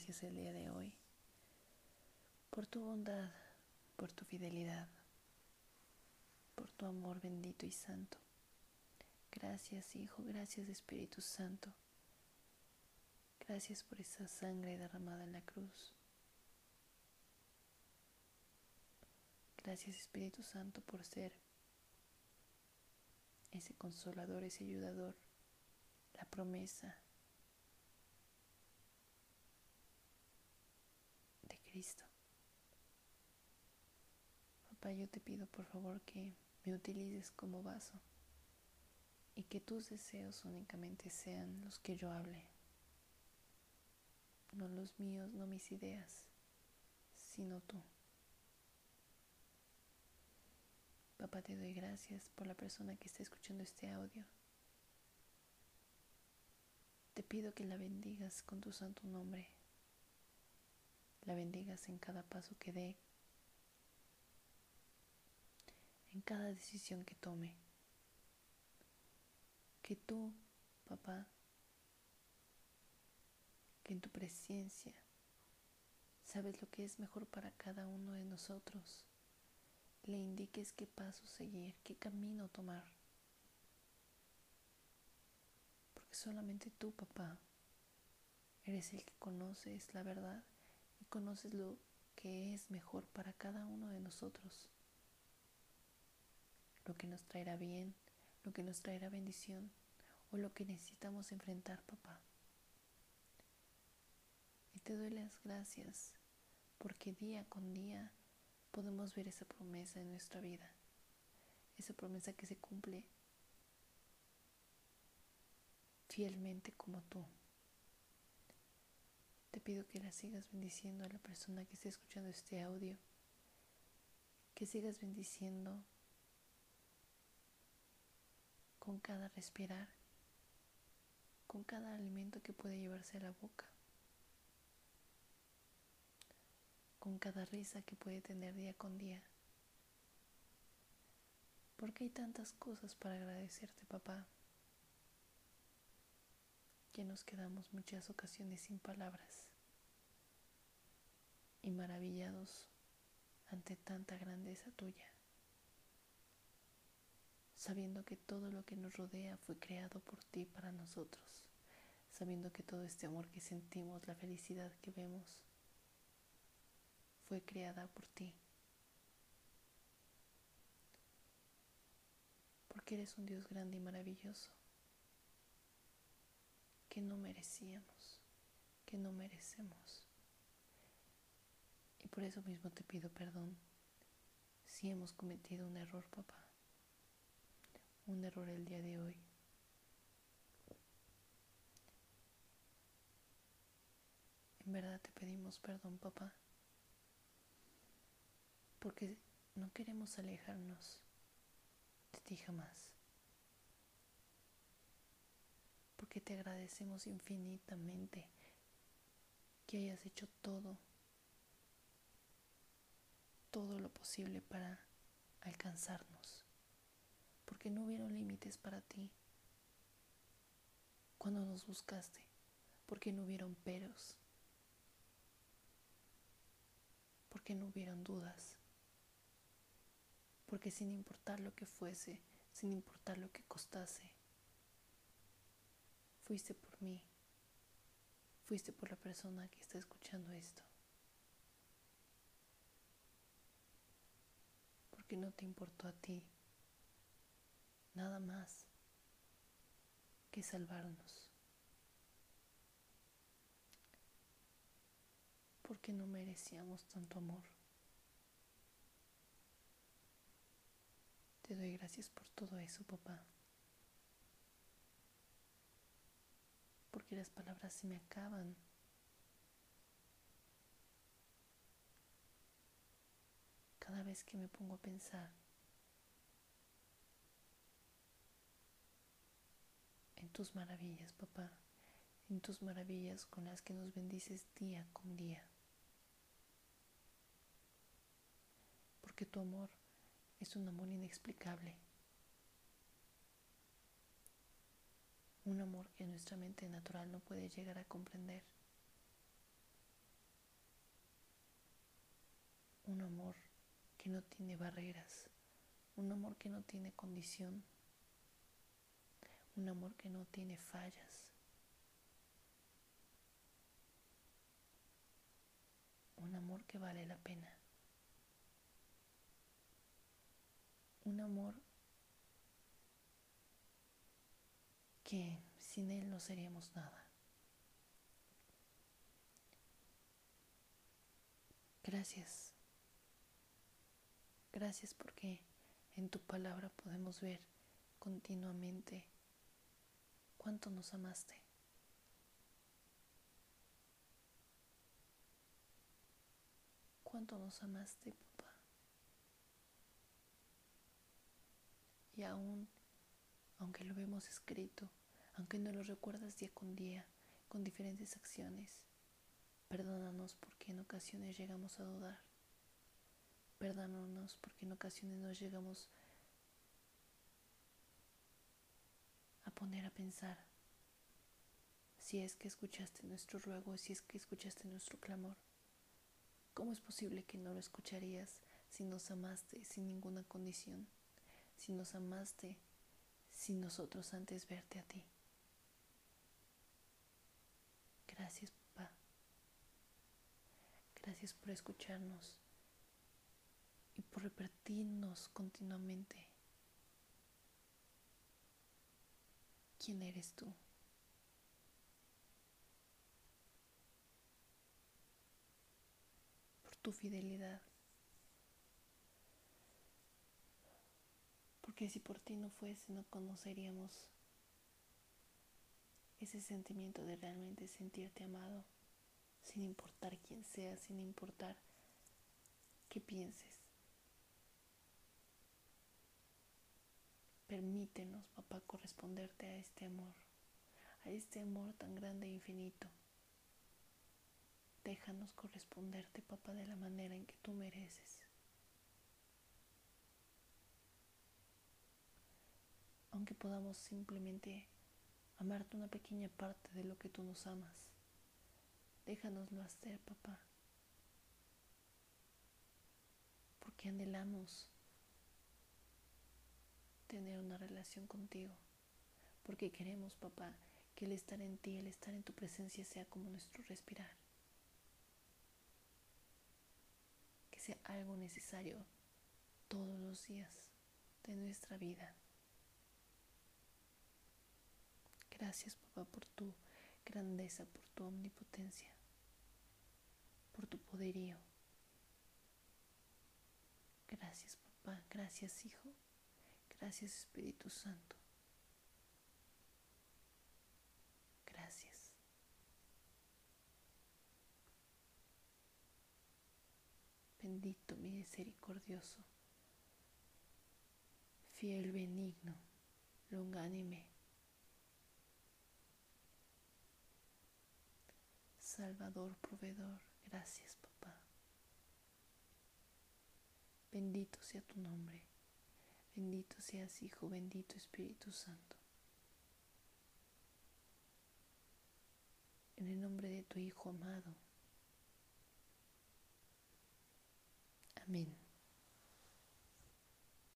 gracias el día de hoy por tu bondad, por tu fidelidad, por tu amor bendito y santo. Gracias Hijo, gracias Espíritu Santo. Gracias por esa sangre derramada en la cruz. Gracias Espíritu Santo por ser ese consolador, ese ayudador, la promesa de Papá, yo te pido por favor que me utilices como vaso y que tus deseos únicamente sean los que yo hable, no los míos, no mis ideas, sino tú. Papá, te doy gracias por la persona que está escuchando este audio. Te pido que la bendigas con tu santo nombre. La bendigas en cada paso que dé, en cada decisión que tome. Que tú, papá, que en tu presencia sabes lo que es mejor para cada uno de nosotros le indiques qué paso seguir, qué camino tomar. Porque solamente tú, papá, eres el que conoces la verdad conoces lo que es mejor para cada uno de nosotros. Lo que nos traerá bien, lo que nos traerá bendición o lo que necesitamos enfrentar, papá. Y te doy las gracias porque día con día podemos ver esa promesa en nuestra vida, esa promesa que se cumple fielmente como tú. Te pido que la sigas bendiciendo a la persona que esté escuchando este audio, que sigas bendiciendo con cada respirar, con cada alimento que puede llevarse a la boca. con cada risa que puede tener día con día. Porque hay tantas cosas para agradecerte, papá, que nos quedamos muchas ocasiones sin palabras y maravillados ante tanta grandeza tuya, sabiendo que todo lo que nos rodea fue creado por ti para nosotros, sabiendo que todo este amor que sentimos, la felicidad que vemos, fue creada por ti. Porque eres un Dios grande y maravilloso que no merecíamos, que no merecemos. Y por eso mismo te pido perdón si hemos cometido un error, papá. Un error el día de hoy. En verdad te pedimos perdón, papá porque no queremos alejarnos de ti jamás. Porque te agradecemos infinitamente que hayas hecho todo, todo lo posible para alcanzarnos. Porque no hubieron límites para ti cuando nos buscaste. Porque no hubieron peros. Porque no hubieron dudas porque sin importar lo que fuese, sin importar lo que costase, fuiste por mí, fuiste por la persona que está escuchando esto. Porque no te importó a ti nada más que salvarnos. Porque no merecíamos tanto amor. Te doy gracias por todo eso, papá. Porque las palabras se me acaban. Cada vez que me pongo a pensar en tus maravillas, papá, en tus maravillas con las que nos bendices día con día. Porque tu amor es un amor inexplicable. un amor que nuestra mente natural no puede llegar a comprender. Un amor que no tiene barreras, un amor que no tiene condición, un amor que no tiene fallas, un amor que vale la pena, un amor que sin él no seríamos nada. Gracias. Gracias porque en tu palabra podemos ver continuamente cuánto nos amaste. Cuánto nos amaste, papá. Y aún, aunque lo vemos escrito, aunque no lo recuerdas día con día, con diferentes acciones, perdónanos porque en ocasiones llegamos a dudar. Perdónanos porque en ocasiones nos llegamos a poner a pensar si es que escuchaste nuestro ruego, si es que escuchaste nuestro clamor. ¿Cómo es posible que no lo escucharías si nos amaste sin ninguna condición? Si nos amaste sin nosotros antes verte a ti. Gracias, papá. Gracias por escucharnos y por repetirnos continuamente quién eres tú. Por tu fidelidad. Porque si por ti no fuese, no conoceríamos ese sentimiento de realmente sentirte amado, sin importar quién sea, sin importar qué pienses. Permítenos, papá, corresponderte a este amor, a este amor tan grande e infinito. Déjanos corresponderte, papá, de la manera en que tú mereces. Aunque podamos simplemente amarte una pequeña parte de lo que tú nos amas, déjanoslo hacer, papá. Porque anhelamos tener una relación contigo. Porque queremos, papá, que el estar en ti, el estar en tu presencia sea como nuestro respirar. Que sea algo necesario todos los días de nuestra vida. Gracias, papá, por tu grandeza, por tu omnipotencia, por tu poderío. Gracias, papá. Gracias, Hijo. Gracias Espíritu Santo. Gracias. Bendito misericordioso, fiel benigno, longánime, Salvador, proveedor, gracias papá. Bendito sea tu nombre. Bendito seas, Hijo, bendito Espíritu Santo. En el nombre de tu Hijo amado. Amén.